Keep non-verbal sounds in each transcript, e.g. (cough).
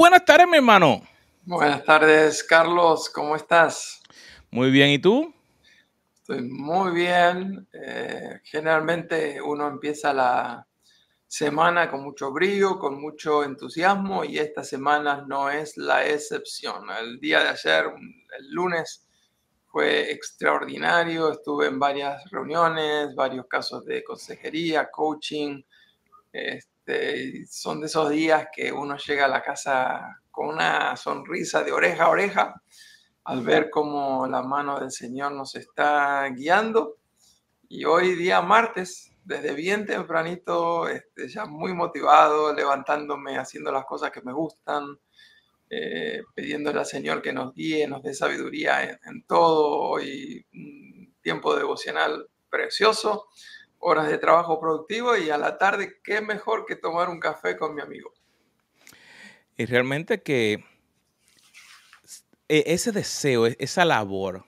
buenas tardes, mi hermano. Buenas tardes, Carlos. ¿Cómo estás? Muy bien, ¿y tú? Estoy muy bien. Eh, generalmente uno empieza la semana con mucho brillo, con mucho entusiasmo y esta semana no es la excepción. El día de ayer, el lunes, fue extraordinario. Estuve en varias reuniones, varios casos de consejería, coaching. Este, son de esos días que uno llega a la casa con una sonrisa de oreja a oreja al ver cómo la mano del Señor nos está guiando. Y hoy día martes, desde bien tempranito, este, ya muy motivado, levantándome, haciendo las cosas que me gustan, eh, pidiéndole al Señor que nos guíe, nos dé sabiduría en, todo. Hoy un tiempo devocional precioso, horas de trabajo productivo y a la tarde, qué mejor que tomar un café con mi amigo. Y realmente que e, ese deseo, e, esa labor,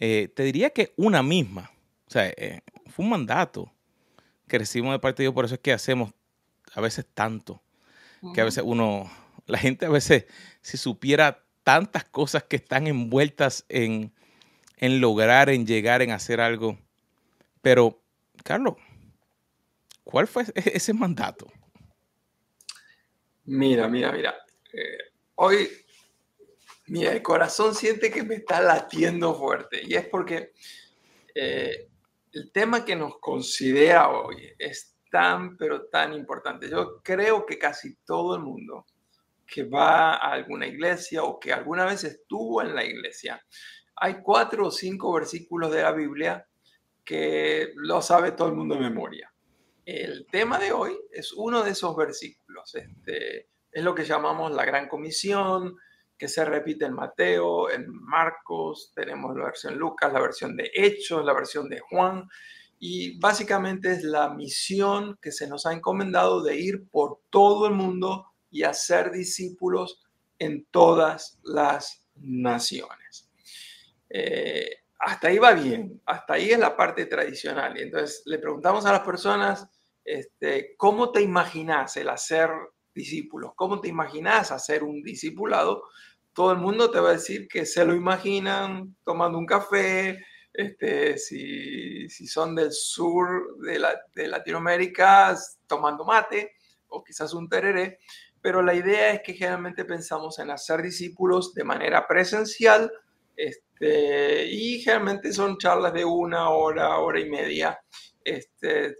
eh, te diría que una misma, o sea, eh, fue un mandato que recibimos de parte de Dios, por eso es que hacemos a veces tanto, que a veces uno la gente a veces, si supiera tantas cosas que están envueltas en, lograr, en llegar, en hacer algo. Pero, Carlos, ¿cuál fue (laughs) ese mandato? Mira, mira, mira. Eh, hoy, mira, el corazón siente que me está latiendo fuerte. Y es porque eh, el tema que nos considera hoy es tan, pero tan importante. Yo creo que casi todo el mundo que va a alguna iglesia o que alguna vez estuvo en la iglesia. Hay cuatro o cinco versículos de la Biblia que lo sabe todo el mundo de memoria. El tema de hoy es uno de esos versículos. Este, es lo que llamamos la Gran Comisión, que se repite en Mateo, en Marcos, tenemos la versión Lucas, la versión de Hechos, la versión de Juan, y básicamente es la misión que se nos ha encomendado de ir por todo el mundo y hacer discípulos en todas las naciones. Eh, hasta ahí va bien, hasta ahí es la parte tradicional. Y entonces le preguntamos a las personas, este, ¿cómo te imaginas el hacer discípulos? ¿Cómo te imaginas hacer un discipulado? Todo el mundo te va a decir que se lo imaginan tomando un café, este, si, son del sur de, de Latinoamérica, tomando mate o quizás un tereré, pero la idea es que generalmente pensamos en hacer discípulos de manera presencial este, y generalmente son charlas de una hora, hora y media. Este,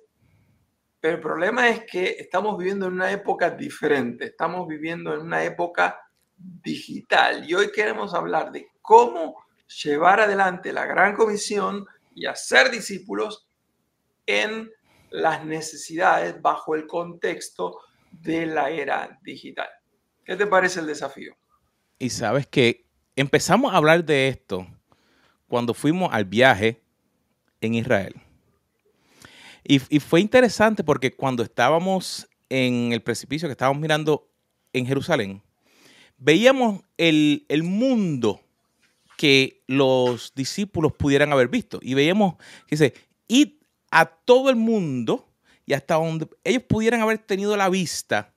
pero el problema es que estamos viviendo en una época diferente, estamos viviendo en una época digital y hoy queremos hablar de cómo llevar adelante la gran comisión y hacer discípulos en las necesidades bajo el contexto de la era digital. ¿Qué te parece el desafío? Y sabes que empezamos a hablar de esto cuando fuimos al viaje en Israel. Y, fue interesante porque cuando estábamos en el precipicio que estábamos mirando en Jerusalén, veíamos el, el mundo que los discípulos pudieran haber visto. Y veíamos, dice, id a todo el mundo y hasta donde ellos pudieran haber tenido la vista.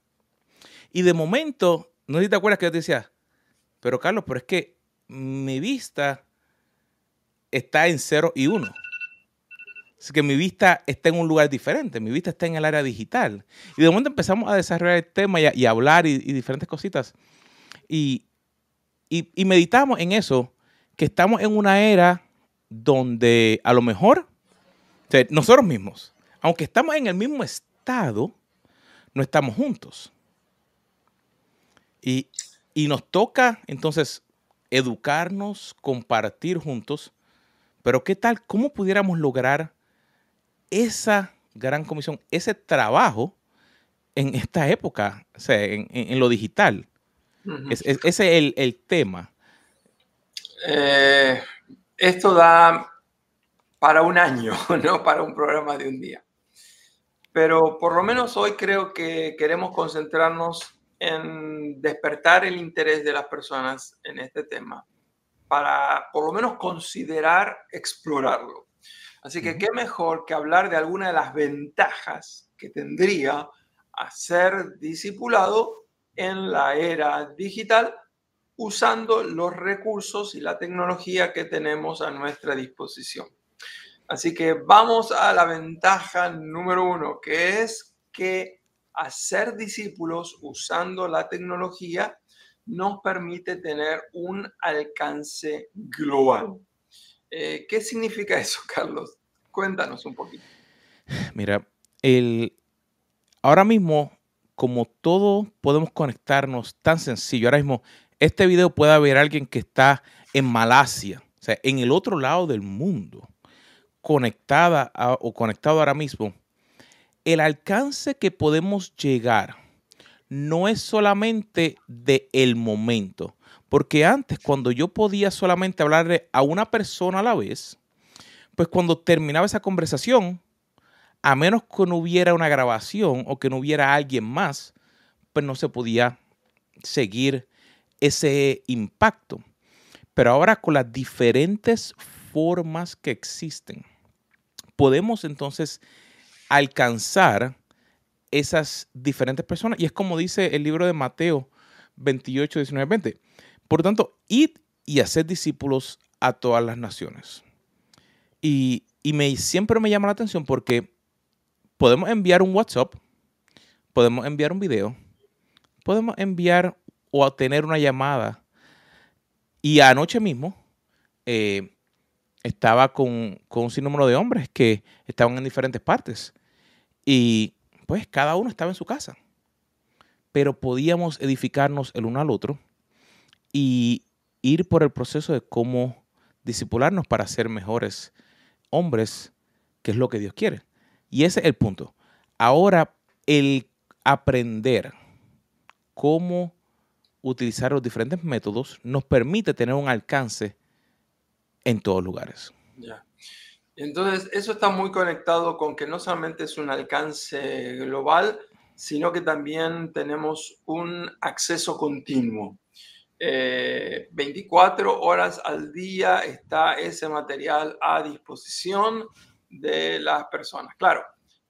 Y de momento, no sé si te acuerdas que yo te decía, pero Carlos, pero es que mi vista está en 0 y 1. Así que mi vista está en un lugar diferente, mi vista está en el área digital. Y de momento empezamos a desarrollar el tema y, a, hablar y, diferentes cositas. Y, y meditamos en eso, que estamos en una era donde a lo mejor nosotros mismos aunque estamos en el mismo estado, no estamos juntos. Y, nos toca entonces educarnos, compartir juntos, pero ¿qué tal? ¿Cómo pudiéramos lograr esa gran comisión, ese trabajo en esta época, o sea, en, lo digital? ese es el, tema. Eh, esto da para un año, (laughs) no para un programa de un día. Pero por lo menos hoy creo que queremos concentrarnos en despertar el interés de las personas en este tema para por lo menos considerar explorarlo. Así que qué mejor que hablar de alguna de las ventajas que tendría hacer discipulado en la era digital usando los recursos y la tecnología que tenemos a nuestra disposición. Así que vamos a la ventaja número uno, que es que hacer discípulos usando la tecnología nos permite tener un alcance global. Eh, ¿Qué significa eso, (laughs) Carlos? Cuéntanos un poquito. Mira, el, ahora mismo, como todo podemos conectarnos tan sencillo, ahora mismo este video puede haber alguien que está en Malasia, o sea, en el otro lado del mundo, conectada o conectado ahora mismo. El alcance que podemos llegar no es solamente de el momento, porque antes cuando yo podía solamente hablarle a una persona a la vez, pues cuando terminaba esa conversación, a menos que no hubiera una grabación o que no hubiera alguien más, pues no se podía seguir ese impacto. Pero ahora con las diferentes formas que existen, podemos entonces alcanzar esas diferentes personas. Y es como dice el libro de Mateo 28, 19, 20. Por tanto, id y hacer discípulos a todas las naciones. Y, y me, siempre me llama la atención porque podemos enviar un WhatsApp, podemos enviar un video, podemos enviar o tener una llamada. Y anoche mismo eh, estaba con, con un sinnúmero de hombres que estaban en diferentes partes. Y pues cada uno estaba en su casa. Pero podíamos edificarnos el uno al otro y ir por el proceso de cómo disipularnos para ser mejores hombres, que es lo que Dios quiere. Y ese es el punto. Ahora, el aprender cómo utilizar los diferentes métodos nos permite tener un alcance en todos lugares. Ya. Entonces, eso está muy conectado con que no solamente es un alcance global, sino que también tenemos un acceso continuo. 24 eh, horas al día está ese material a disposición de las personas. Claro,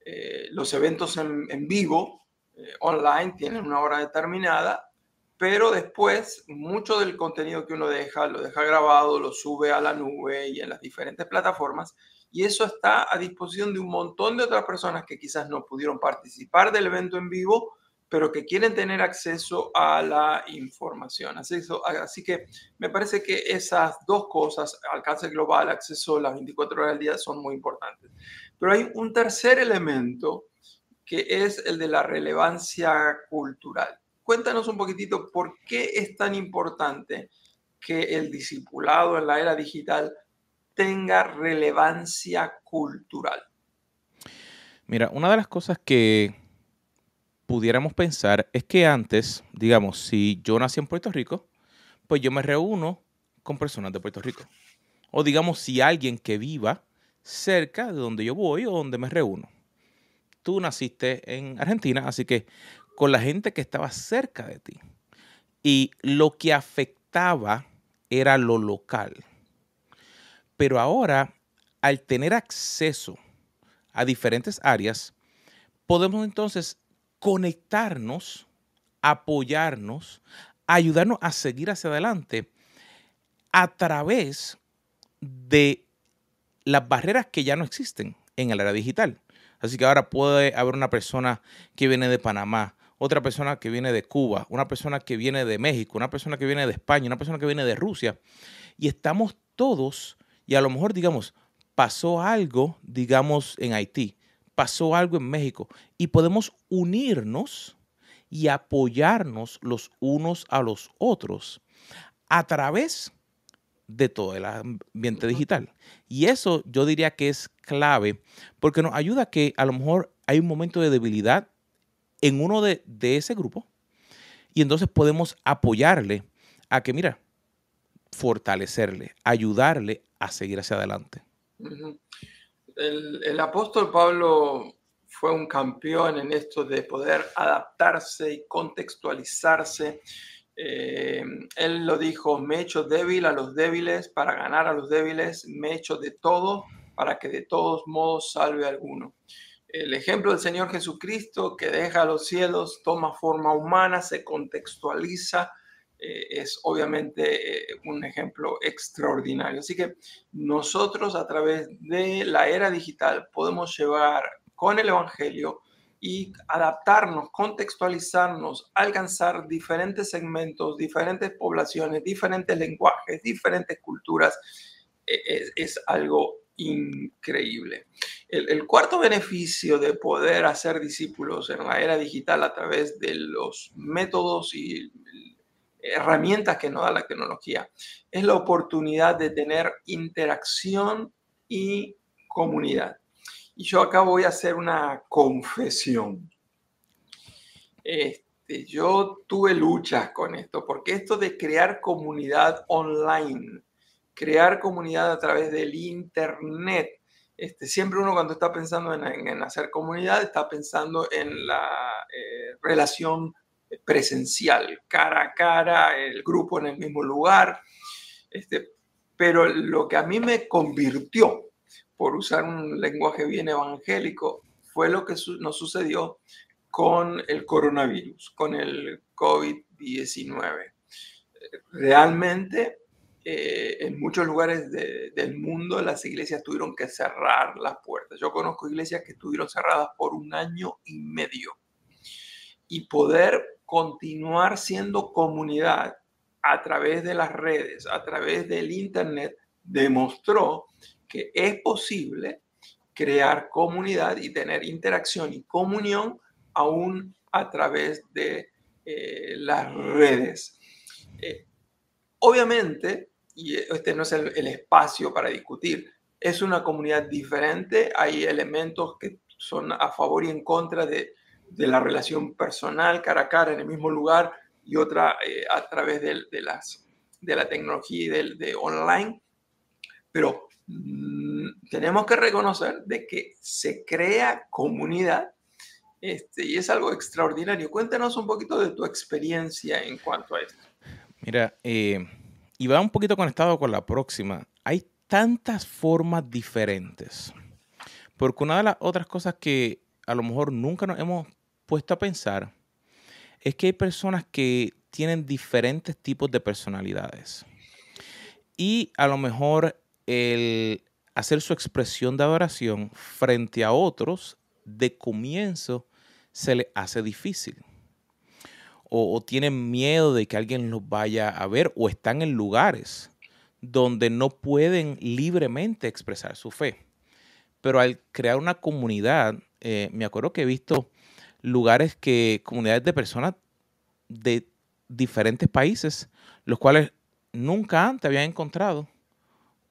eh, los eventos en, vivo, eh, online, tienen una hora determinada, pero después mucho del contenido que uno deja, lo deja grabado, lo sube a la nube y en las diferentes plataformas, y eso está a disposición de un montón de otras personas que quizás no pudieron participar del evento en vivo, pero que quieren tener acceso a la información. Así, así, que me parece que esas dos cosas, alcance global, acceso a las 24 horas del día, son muy importantes. Pero hay un tercer elemento que es el de la relevancia cultural. Cuéntanos un poquitito por qué es tan importante que el discipulado en la era digital tenga relevancia cultural. Mira, una de las cosas que pudiéramos pensar es que antes, digamos, si yo nací en Puerto Rico, pues yo me reúno con personas de Puerto Rico. O digamos, si alguien que viva cerca de donde yo voy o donde me reúno. Tú naciste en Argentina, así que con la gente que estaba cerca de ti. Y lo que afectaba era lo local. Pero ahora, al tener acceso a diferentes áreas, podemos entonces conectarnos, apoyarnos, ayudarnos a seguir hacia adelante a través de las barreras que ya no existen en el área digital. Así que ahora puede haber una persona que viene de Panamá, otra persona que viene de Cuba, una persona que viene de México, una persona que viene de España, una persona que viene de Rusia. Y estamos todos, y a lo mejor digamos, pasó algo, digamos, en Haití pasó algo en México y podemos unirnos y apoyarnos los unos a los otros a través de todo el ambiente digital. Y eso yo diría que es clave porque nos ayuda a que a lo mejor hay un momento de debilidad en uno de, ese grupo y entonces podemos apoyarle a que, mira, fortalecerle, ayudarle a seguir hacia adelante el, apóstol Pablo fue un campeón en esto de poder adaptarse y contextualizarse. Eh, él lo dijo, me he hecho débil a los débiles para ganar a los débiles, me he hecho de todo para que de todos modos salve a alguno. El ejemplo del Señor Jesucristo que deja los cielos, toma forma humana, se contextualiza, eh, es obviamente eh, un ejemplo extraordinario. Así que nosotros a través de la era digital podemos llevar con el Evangelio y adaptarnos, contextualizarnos, alcanzar diferentes segmentos, diferentes poblaciones, diferentes lenguajes, diferentes culturas, e, es, algo increíble. El, cuarto beneficio de poder hacer discípulos en la era digital a través de los métodos y herramientas que nos da la tecnología es la oportunidad de tener interacción y comunidad. Y yo acá voy a hacer una confesión. Este, yo tuve luchas con esto, porque esto de crear comunidad online, crear comunidad a través del Internet, este, siempre uno cuando está pensando en, hacer comunidad está pensando en la eh, relación presencial, cara a cara, el grupo en el mismo lugar. Este, pero lo que a mí me convirtió por usar un lenguaje bien evangélico, fue lo que nos sucedió con el coronavirus, con el COVID-19. Realmente, eh, en muchos lugares del mundo las iglesias tuvieron que cerrar las puertas. Yo conozco iglesias que estuvieron cerradas por un año y medio. Y poder continuar siendo comunidad a través de las redes, a través del Internet, demostró que es posible crear comunidad y tener interacción y comunión aún a través de eh, las redes. Eh, obviamente, y este no es el, espacio para discutir, es una comunidad diferente, hay elementos que son a favor y en contra de, la relación personal, cara a cara, en el mismo lugar, y otra eh, a través de, las, de la tecnología y de, de online. Pero Mm, tenemos que reconocer de que se crea comunidad este, y es algo extraordinario. Cuéntanos un poquito de tu experiencia en cuanto a esto. Mira, eh, y va un poquito conectado con la próxima. Hay tantas formas diferentes. Porque una de las otras cosas que a lo mejor nunca nos hemos puesto a pensar es que hay personas que tienen diferentes tipos de personalidades. Y a lo mejor el hacer su expresión de adoración frente a otros, de comienzo se le hace difícil. O, tienen miedo de que alguien los vaya a ver o están en lugares donde no pueden libremente expresar su fe. Pero al crear una comunidad, eh, me acuerdo que he visto lugares que, comunidades de personas de diferentes países, los cuales nunca antes habían encontrado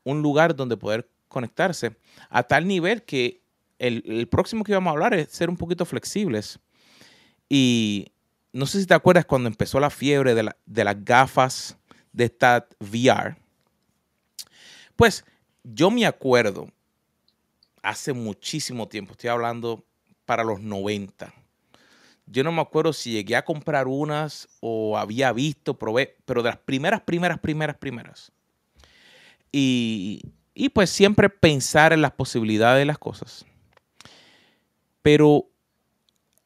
un lugar donde poder conectarse a tal nivel que el, próximo que íbamos a hablar es ser un poquito flexibles. Y no sé si te acuerdas cuando empezó la fiebre de, las gafas de esta VR. Pues yo me acuerdo hace muchísimo tiempo, estoy hablando para los 90. Yo no me acuerdo si llegué a comprar unas o había visto, probé, pero de las primeras, primeras, primeras, primeras y, pues siempre pensar en las posibilidades de las cosas. Pero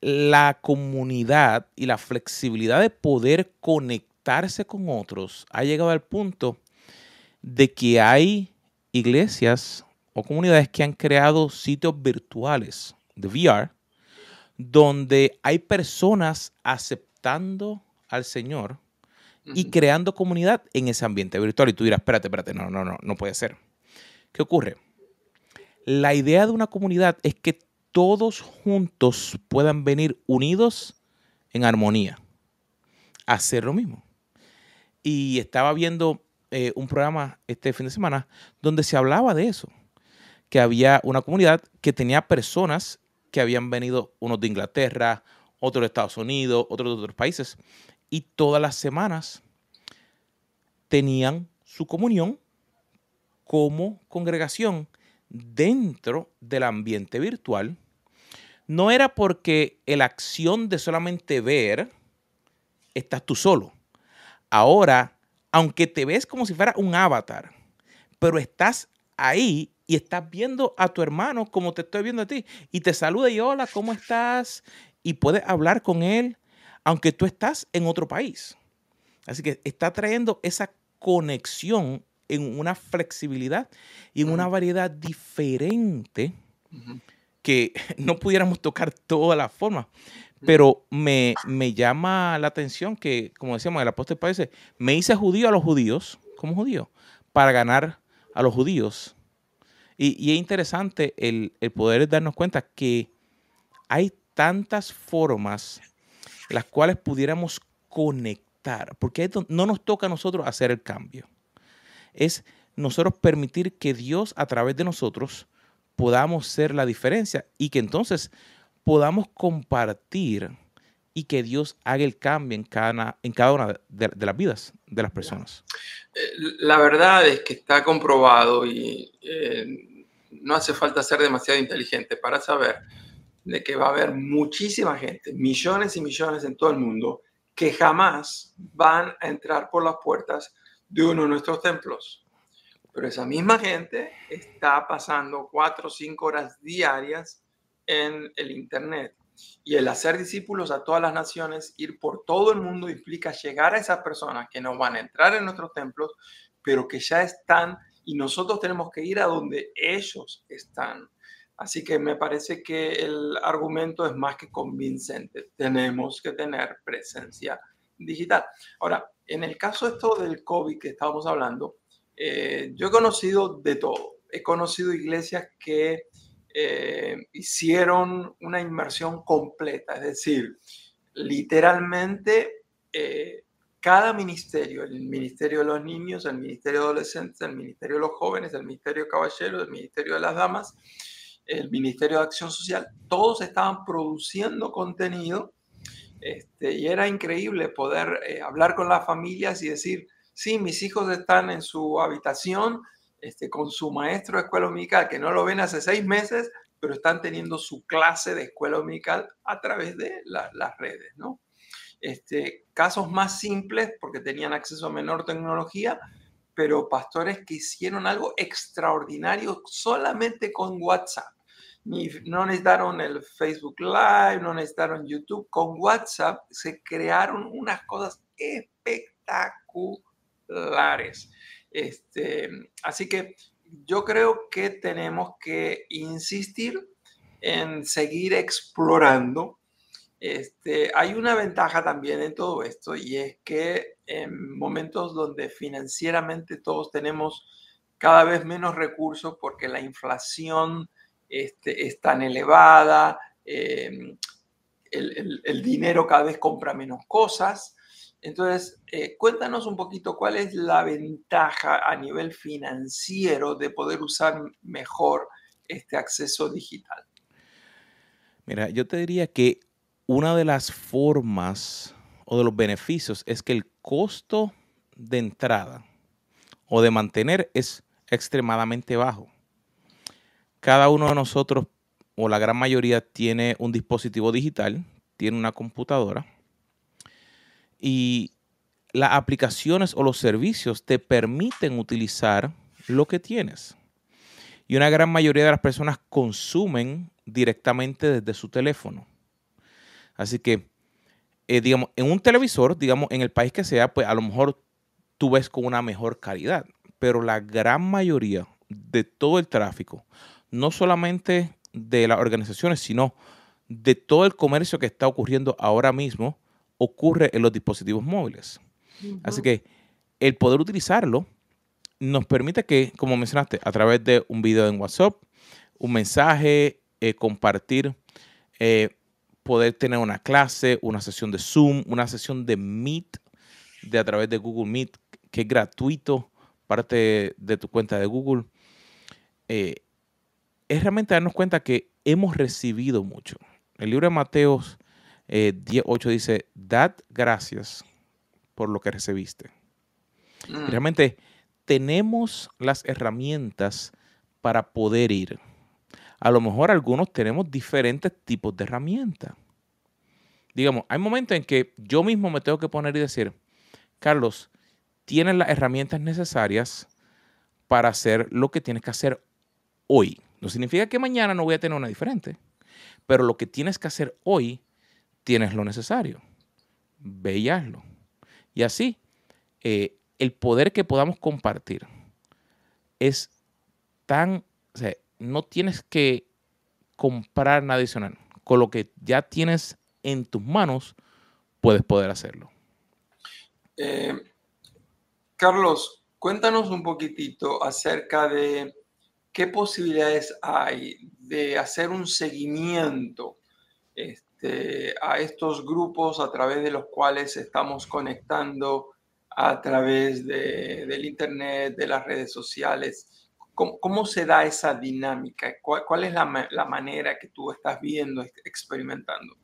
la comunidad y la flexibilidad de poder conectarse con otros ha llegado al punto de que hay iglesias o comunidades que han creado sitios virtuales de VR donde hay personas aceptando al Señor y creando comunidad en ese ambiente virtual. Y tú dirás, espérate, espérate, no, no, no, no puede ser. ¿Qué ocurre? La idea de una comunidad es que todos juntos puedan venir unidos en armonía, a hacer lo mismo. Y estaba viendo eh, un programa este fin de semana donde se hablaba de eso, que había una comunidad que tenía personas que habían venido, unos de Inglaterra, otros de Estados Unidos, otros de otros países, y todas las semanas tenían su comunión como congregación dentro del ambiente virtual. No era porque la acción de solamente ver, estás tú solo. Ahora, aunque te ves como si fuera un avatar, pero estás ahí y estás viendo a tu hermano como te estoy viendo a ti y te saluda y hola, ¿cómo estás? Y puedes hablar con él aunque tú estás en otro país. Así que está trayendo esa conexión en una flexibilidad y en una variedad diferente que (laughs) no pudiéramos tocar todas las formas. Pero me, llama la atención que, como decíamos, el apóstol parece, me hice judío a los judíos, como judío, para ganar a los judíos. Y, es interesante el, el, poder darnos cuenta que hay tantas formas las cuales pudiéramos conectar, porque no nos toca a nosotros hacer el cambio. Es nosotros permitir que Dios a través de nosotros podamos ser la diferencia y que entonces podamos compartir y que Dios haga el cambio en cada, en cada una de, las vidas de las personas. Eh, la verdad es que está comprobado y eh, no hace falta ser demasiado inteligente para saber de que va a haber muchísima gente, millones y millones en todo el mundo, que jamás van a entrar por las puertas de uno de nuestros templos. Pero esa misma gente está pasando cuatro o cinco horas diarias en el Internet. Y el hacer discípulos a todas las naciones, ir por todo el mundo, implica llegar a esas personas que no van a entrar en nuestros templos, pero que ya están y nosotros tenemos que ir a donde ellos están. Así que me parece que el argumento es más que convincente. Tenemos que tener presencia digital. Ahora, en el caso esto del COVID que estábamos hablando, eh, yo he conocido de todo. He conocido iglesias que eh, hicieron una inmersión completa, es decir, literalmente eh, cada ministerio, el ministerio de los niños, el ministerio de adolescentes, el ministerio de los jóvenes, el ministerio de caballeros, el ministerio de las damas, el ministerio de acción social, todos estaban produciendo contenido este, y era increíble poder hablar con las familias y decir, sí, mis hijos están en su habitación este, con su maestro de escuela dominical, que no lo ven hace seis meses, pero están teniendo su clase de escuela dominical a través de las redes, ¿no? Este, casos más simples, porque tenían acceso a menor tecnología, pero pastores que hicieron algo extraordinario solamente con WhatsApp. No necesitaron el Facebook Live, no necesitaron YouTube. Con WhatsApp se crearon unas cosas espectaculares lares. Este, así que yo creo que tenemos que insistir en seguir explorando. Este, hay una ventaja también en todo esto y es que en momentos donde financieramente todos tenemos cada vez menos recursos porque la inflación este, es tan elevada, el, el, dinero cada vez compra menos cosas, entonces, eh, cuéntanos un poquito cuál es la ventaja a nivel financiero de poder usar mejor este acceso digital. Mira, yo te diría que una de las formas o de los beneficios es que el costo de entrada o de mantener es extremadamente bajo. Cada uno de nosotros, o la gran mayoría, tiene un dispositivo digital, tiene una computadora y las aplicaciones o los servicios te permiten utilizar lo que tienes. Y una gran mayoría de las personas consumen directamente desde su teléfono. Así que, eh, digamos, en un televisor, digamos, en el país que sea, pues a lo mejor tú ves con una mejor calidad. Pero la gran mayoría de todo el tráfico, no solamente de las organizaciones, sino de todo el comercio que está ocurriendo ahora mismo, ocurre en los dispositivos móviles. Así que el poder utilizarlo nos permite que, como mencionaste, a través de un video en WhatsApp, un mensaje, eh, compartir, eh, poder tener una clase, una sesión de Zoom, una sesión de Meet, de a través de Google Meet, que es gratuito, parte de tu cuenta de Google. Eh, es realmente darnos cuenta que hemos recibido mucho. El libro de Mateos 10.8 eh, dice, dad gracias por lo que recibiste. Mm. Realmente tenemos las herramientas para poder ir. A lo mejor algunos tenemos diferentes tipos de herramientas. Digamos, hay momentos en que yo mismo me tengo que poner y decir, Carlos, tienes las herramientas necesarias para hacer lo que tienes que hacer hoy. No significa que mañana no voy a tener una diferente, pero lo que tienes que hacer hoy, tienes lo necesario. Ve y. Y así, eh, el poder que podamos compartir es tan, o sea, no tienes que comprar nada adicional. Con lo que ya tienes en tus manos, puedes poder hacerlo. Eh, Carlos, cuéntanos un poquitito acerca de qué posibilidades hay de hacer un seguimiento este, a estos grupos a través de los cuales estamos conectando a través del Internet, de las redes sociales. ¿Cómo, se da esa dinámica? ¿Cuál, es la, la, manera que tú estás viendo, experimentando?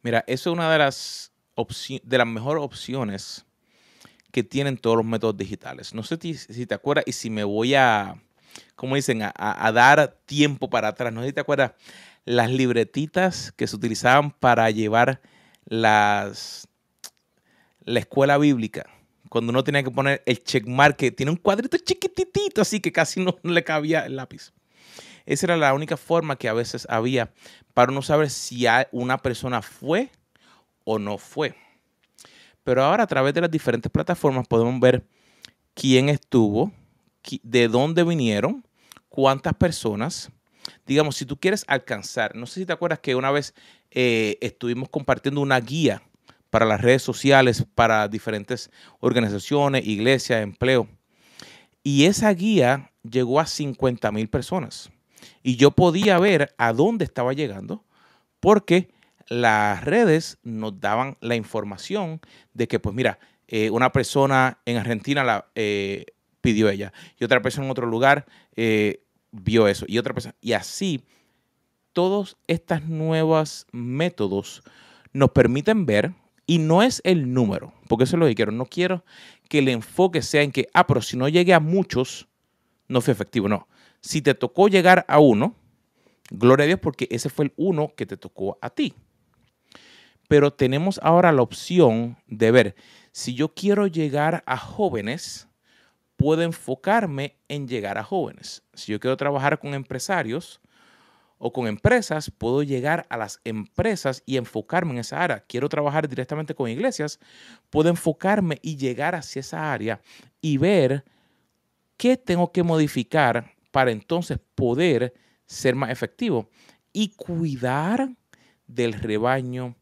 Mira, eso es una de las, de las mejores opciones que tienen todos los métodos digitales. No sé si, te acuerdas y si me voy a, como dicen, a, dar tiempo para atrás. No sé te acuerdas las libretitas que se utilizaban para llevar las, la escuela bíblica, cuando uno tenía que poner el checkmark, que tiene un cuadrito chiquititito, así que casi no, (laughs) le cabía el lápiz. Esa era la única forma que a veces había para uno saber si una persona fue o no fue. Pero ahora a través de las diferentes plataformas podemos ver quién estuvo, de dónde vinieron, cuántas personas. Digamos, si tú quieres alcanzar, no sé si te acuerdas que una vez eh, estuvimos compartiendo una guía para las redes sociales, para diferentes organizaciones, iglesias, empleo. Y esa guía llegó a 50 mil personas. Y yo podía ver a dónde estaba llegando porque las redes nos daban la información de que, pues mira, eh, una persona en Argentina la eh, pidió ella y otra persona en otro lugar eh, vio eso y otra persona. Y así, todos estos nuevos métodos nos permiten ver y no es el número, porque eso es lo que quiero. No quiero que el enfoque sea en que, ah, pero si no llegué a muchos, no fue efectivo. No. Si te tocó llegar a uno, gloria a Dios, porque ese fue el uno que te tocó a ti. Pero tenemos ahora la opción de ver, si yo quiero llegar a jóvenes, puedo enfocarme en llegar a jóvenes. Si yo quiero trabajar con empresarios, o con empresas, puedo llegar a las empresas y enfocarme en esa área. Quiero trabajar directamente con iglesias, puedo enfocarme y llegar hacia esa área y ver qué tengo que modificar para entonces poder ser más efectivo y cuidar del rebaño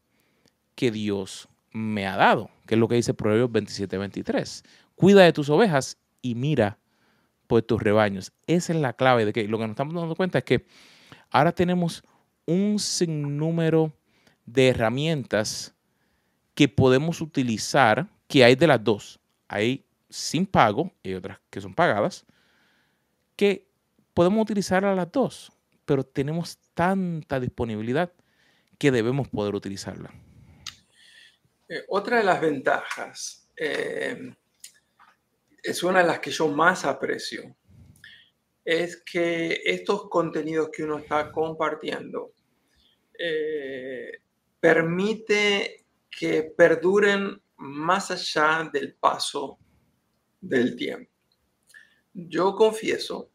que Dios me ha dado, que es lo que dice Proverbios 27, 23. Cuida de tus ovejas y mira por tus rebaños. Esa es la clave de que lo que nos estamos dando cuenta es que ahora tenemos un sinnúmero de herramientas que podemos utilizar, que hay de las dos. Hay sin pago y otras que son pagadas, que podemos utilizar a las dos, pero tenemos tanta disponibilidad que debemos poder utilizarla. Eh, otra de las ventajas eh, es una de las que yo más aprecio es que estos contenidos que uno está compartiendo eh, permite que perduren más allá del paso del tiempo. Yo confieso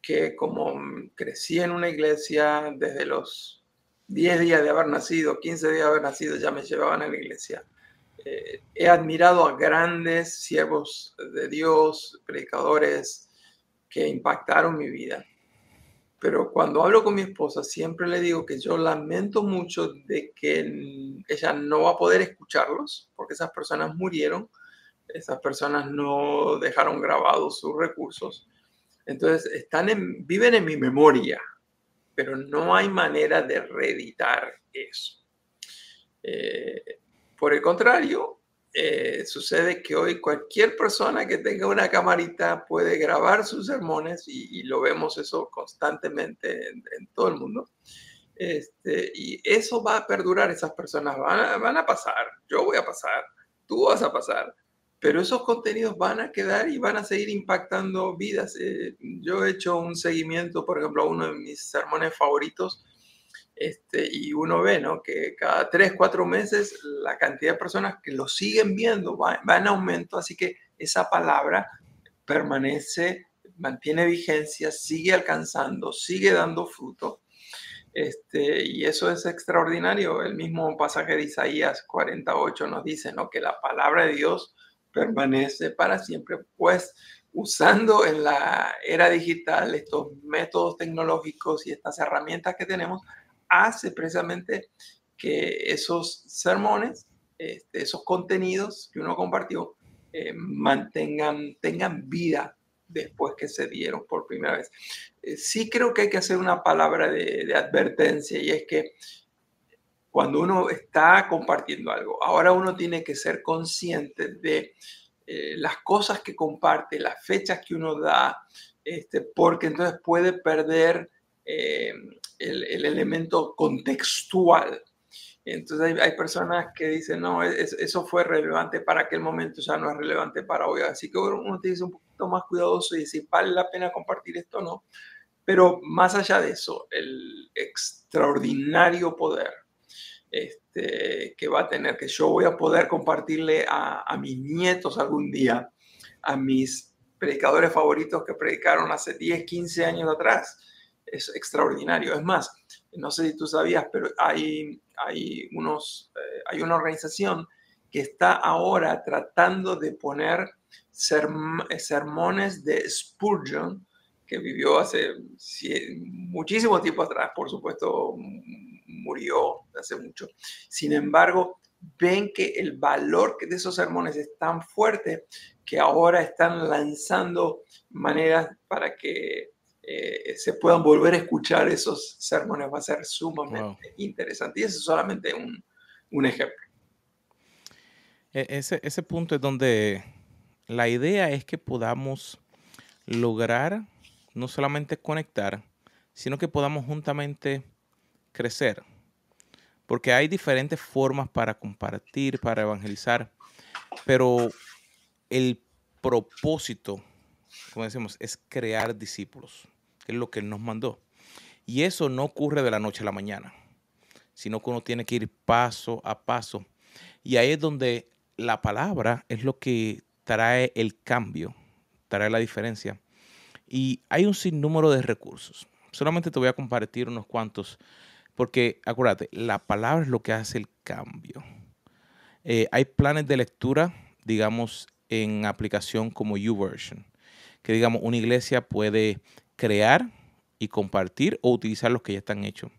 que como crecí en una iglesia desde los 10 días de haber nacido, 15 días de haber nacido, ya me llevaban a la iglesia. Eh, he admirado a grandes siervos de Dios, predicadores, que impactaron mi vida. Pero cuando hablo con mi esposa, siempre le digo que yo lamento mucho de que ella no va a poder escucharlos, porque esas personas murieron, esas personas no dejaron grabados sus recursos. Entonces, están en, viven en mi memoria, pero no hay manera de reeditar eso. Eh, por el contrario, eh, sucede que hoy cualquier persona que tenga una camarita puede grabar sus sermones y, lo vemos eso constantemente en, todo el mundo. Este, y eso va a perdurar, esas personas van a, pasar, yo voy a pasar, tú vas a pasar, pero esos contenidos van a quedar y van a seguir impactando vidas. Eh, yo he hecho un seguimiento, por ejemplo, a uno de mis sermones favoritos este, y uno ve ¿no? que cada tres, cuatro meses la cantidad de personas que lo siguen viendo va, en aumento, así que esa palabra permanece mantiene vigencia, sigue alcanzando, sigue dando fruto. Este, y eso es extraordinario. El mismo pasaje de Isaías 48 nos dice ¿no? que la palabra de Dios permanece para siempre, pues usando en la era digital estos métodos tecnológicos y estas herramientas que tenemos, hace precisamente que esos sermones, este, esos contenidos que uno compartió, eh, mantengan, tengan vida después que se dieron por primera vez. Eh, sí creo que hay que hacer una palabra de, advertencia y es que cuando uno está compartiendo algo, ahora uno tiene que ser consciente de eh, las cosas que comparte, las fechas que uno da, este, porque entonces puede perder el, el, elemento contextual entonces hay, personas que dicen, no, eso fue relevante para aquel momento, ya no es relevante para hoy. Así que uno tiene que ser un poquito más cuidadoso y decir, vale la pena compartir esto o no. Pero más allá de eso, el extraordinario poder este, que va a tener, que yo voy a poder compartirle a, a mis nietos algún día, a mis predicadores favoritos que predicaron hace 10, 15 años atrás, es extraordinario. Es más, no sé si tú sabías, pero hay, hay, unos, eh, hay una organización que está ahora tratando de poner sermones de Spurgeon, que vivió hace muchísimo tiempo atrás, por supuesto, murió hace mucho. Sin embargo, ven que el valor de esos sermones es tan fuerte que ahora están lanzando maneras para que eh, se puedan volver a escuchar esos sermones va a ser sumamente interesante. Y ese es solamente un, un ejemplo. E, ese, ese punto es donde la idea es que podamos lograr no solamente conectar, sino que podamos juntamente crecer. Porque hay diferentes formas para compartir, para evangelizar, pero el propósito, como decimos, es crear discípulos que es lo que Él nos mandó. Y eso no ocurre de la noche a la mañana, sino que uno tiene que ir paso a paso. Y ahí es donde la palabra es lo que trae el cambio, trae la diferencia. Y hay un sinnúmero de recursos. Solamente te voy a compartir unos cuantos, porque acuérdate, la palabra es lo que hace el cambio. Eh, hay planes de lectura, digamos, en aplicación como YouVersion, que digamos, una iglesia puede crear y compartir o utilizar los que ya están hechos.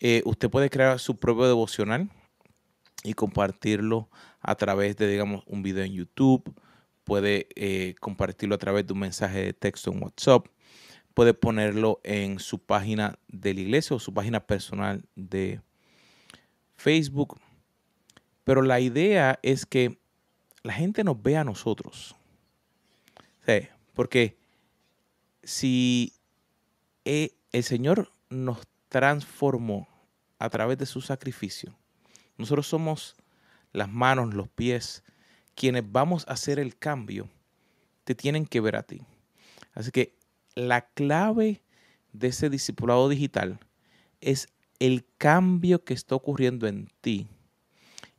Eh, usted puede crear su propio devocional y compartirlo a través de, digamos, un video en YouTube. Puede eh, compartirlo a través de un mensaje de texto en WhatsApp. Puede ponerlo en su página de la iglesia o su página personal de Facebook. Pero la idea es que la gente nos vea a nosotros. porque si eh, el Señor nos transformó a través de su sacrificio, nosotros somos las manos, los pies, quienes vamos a hacer el cambio, te tienen que ver a ti. Así que la clave de ese discipulado digital es el cambio que está ocurriendo en ti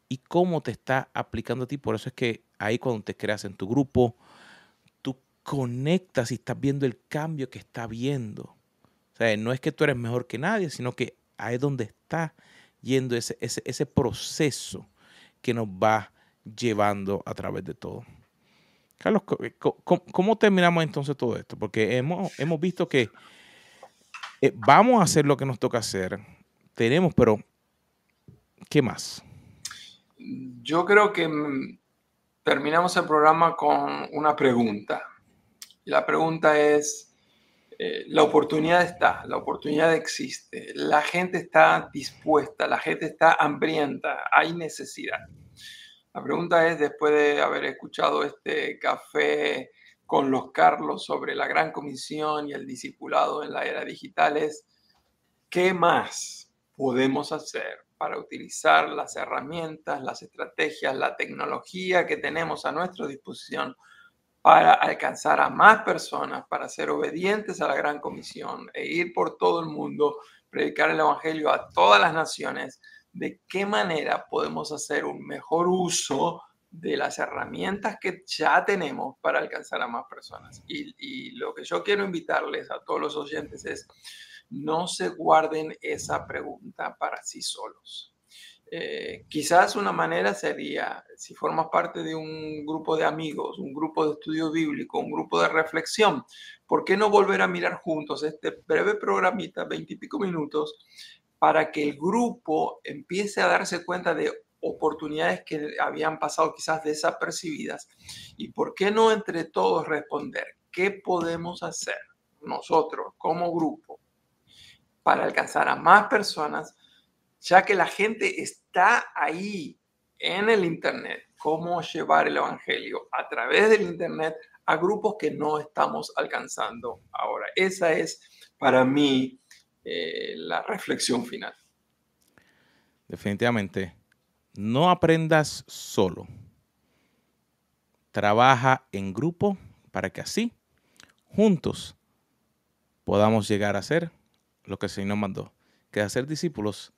y cómo te está aplicando a ti. Por eso es que ahí cuando te creas en tu grupo, conectas y estás viendo el cambio que está viendo. O sea, no es que tú eres mejor que nadie, sino que ahí es donde está yendo ese, ese, proceso que nos va llevando a través de todo. Carlos, ¿cómo, terminamos entonces todo esto? Porque hemos, hemos visto que eh, vamos a hacer lo que nos toca hacer, tenemos, pero ¿qué más? Yo creo que mm, terminamos el programa con una pregunta la pregunta es, eh, la oportunidad está, la oportunidad existe, la gente está dispuesta, la gente está hambrienta, hay necesidad. La pregunta es, después de haber escuchado este café con los Carlos sobre la gran comisión y el discipulado en la era digital, es, ¿qué más podemos hacer para utilizar las herramientas, las estrategias, la tecnología que tenemos a nuestra disposición para alcanzar a más personas, para ser obedientes a la gran comisión e ir por todo el mundo, predicar el Evangelio a todas las naciones, de qué manera podemos hacer un mejor uso de las herramientas que ya tenemos para alcanzar a más personas. Y, lo que yo quiero invitarles a todos los oyentes es, no se guarden esa pregunta para sí solos. Eh, quizás una manera sería, si formas parte de un grupo de amigos, un grupo de estudio bíblico, un grupo de reflexión, ¿por qué no volver a mirar juntos este breve programita, veintipico minutos, para que el grupo empiece a darse cuenta de oportunidades que habían pasado quizás desapercibidas? ¿Y por qué no entre todos responder? ¿Qué podemos hacer nosotros como grupo para alcanzar a más personas? Ya que la gente está ahí en el Internet, cómo llevar el Evangelio a través del Internet a grupos que no estamos alcanzando ahora. Esa es para mí eh, la reflexión final. Definitivamente, no aprendas solo. Trabaja en grupo para que así, juntos, podamos llegar a ser lo que el Señor mandó, que hacer discípulos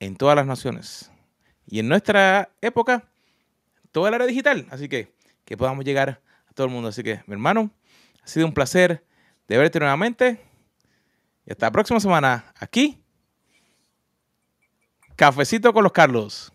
en todas las naciones. Y en nuestra época, toda el área digital. Así que que podamos llegar a todo el mundo. Así que, mi hermano, ha sido un placer de verte nuevamente. Y hasta la próxima semana aquí. Cafecito con los Carlos.